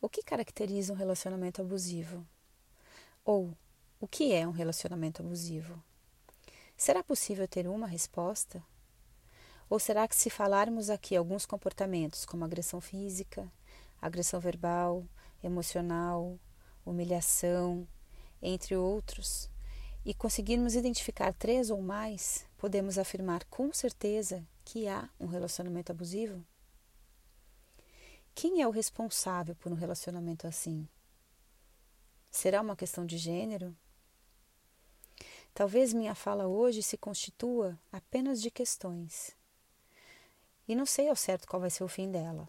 O que caracteriza um relacionamento abusivo? Ou o que é um relacionamento abusivo? Será possível ter uma resposta? Ou será que, se falarmos aqui alguns comportamentos, como agressão física, agressão verbal, emocional, humilhação, entre outros, e conseguirmos identificar três ou mais, podemos afirmar com certeza que há um relacionamento abusivo? Quem é o responsável por um relacionamento assim? Será uma questão de gênero? Talvez minha fala hoje se constitua apenas de questões. E não sei ao certo qual vai ser o fim dela,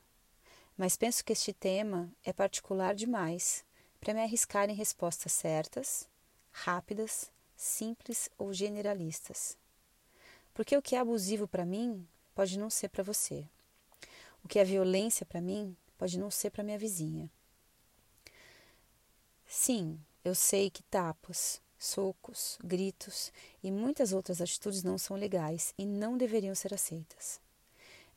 mas penso que este tema é particular demais para me arriscar em respostas certas, rápidas, simples ou generalistas. Porque o que é abusivo para mim pode não ser para você. O que é violência para mim pode não ser para minha vizinha. Sim, eu sei que tapas, socos, gritos e muitas outras atitudes não são legais e não deveriam ser aceitas.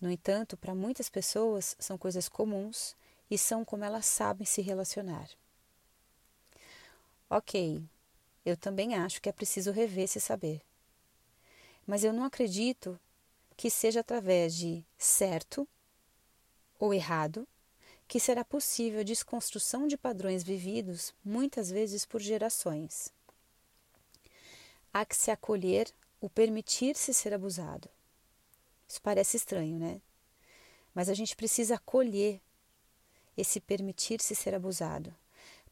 No entanto, para muitas pessoas são coisas comuns e são como elas sabem se relacionar. Ok, eu também acho que é preciso rever esse saber. Mas eu não acredito que seja através de certo ou errado que será possível a desconstrução de padrões vividos muitas vezes por gerações. Há que se acolher o permitir-se ser abusado. Isso parece estranho, né? Mas a gente precisa acolher esse permitir-se ser abusado,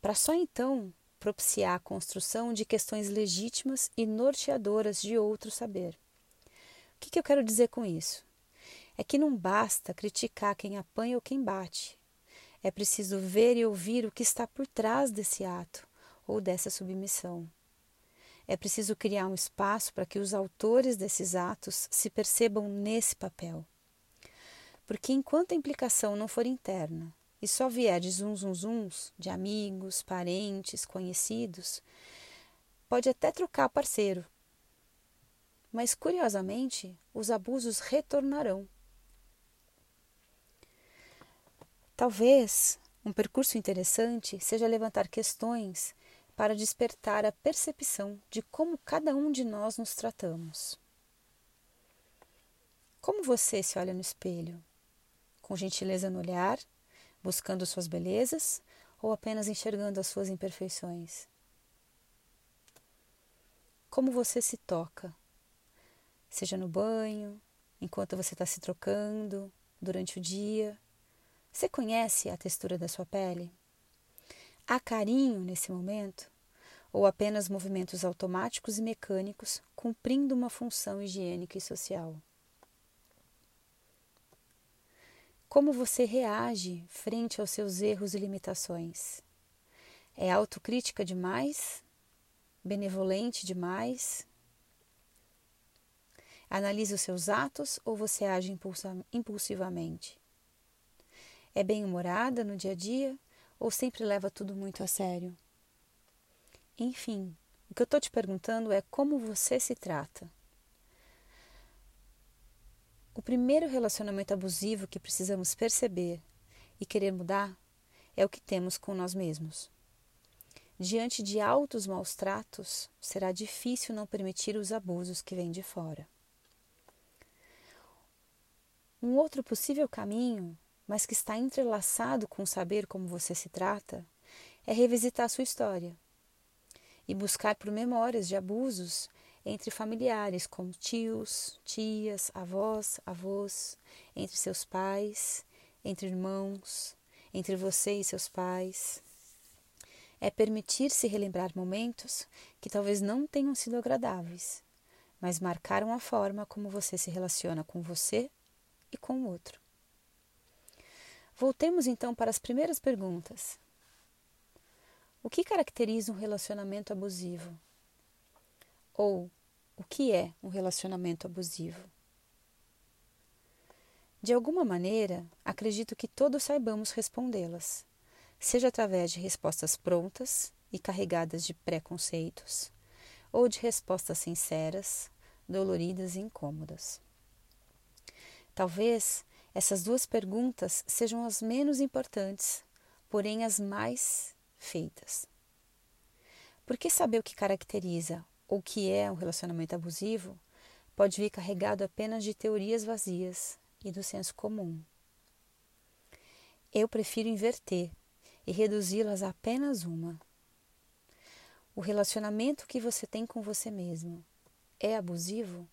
para só então propiciar a construção de questões legítimas e norteadoras de outro saber. O que, que eu quero dizer com isso? É que não basta criticar quem apanha ou quem bate. É preciso ver e ouvir o que está por trás desse ato ou dessa submissão. É preciso criar um espaço para que os autores desses atos se percebam nesse papel. Porque enquanto a implicação não for interna e só vier de zum zum zuns, de amigos, parentes, conhecidos, pode até trocar parceiro. Mas curiosamente, os abusos retornarão Talvez um percurso interessante seja levantar questões para despertar a percepção de como cada um de nós nos tratamos. Como você se olha no espelho? Com gentileza no olhar, buscando suas belezas ou apenas enxergando as suas imperfeições? Como você se toca? Seja no banho, enquanto você está se trocando, durante o dia você conhece a textura da sua pele? Há carinho nesse momento? Ou apenas movimentos automáticos e mecânicos cumprindo uma função higiênica e social? Como você reage frente aos seus erros e limitações? É autocrítica demais? Benevolente demais? Analisa os seus atos ou você age impulsivamente? É bem-humorada no dia a dia ou sempre leva tudo muito a sério? Enfim, o que eu estou te perguntando é como você se trata. O primeiro relacionamento abusivo que precisamos perceber e querer mudar é o que temos com nós mesmos. Diante de altos maus tratos, será difícil não permitir os abusos que vêm de fora. Um outro possível caminho mas que está entrelaçado com saber como você se trata, é revisitar sua história e buscar por memórias de abusos entre familiares, como tios, tias, avós, avós, entre seus pais, entre irmãos, entre você e seus pais. É permitir-se relembrar momentos que talvez não tenham sido agradáveis, mas marcaram a forma como você se relaciona com você e com o outro. Voltemos então para as primeiras perguntas. O que caracteriza um relacionamento abusivo? Ou o que é um relacionamento abusivo? De alguma maneira, acredito que todos saibamos respondê-las, seja através de respostas prontas e carregadas de preconceitos, ou de respostas sinceras, doloridas e incômodas. Talvez essas duas perguntas sejam as menos importantes, porém as mais feitas. Porque saber o que caracteriza ou que é um relacionamento abusivo pode vir carregado apenas de teorias vazias e do senso comum. Eu prefiro inverter e reduzi-las a apenas uma. O relacionamento que você tem com você mesmo é abusivo?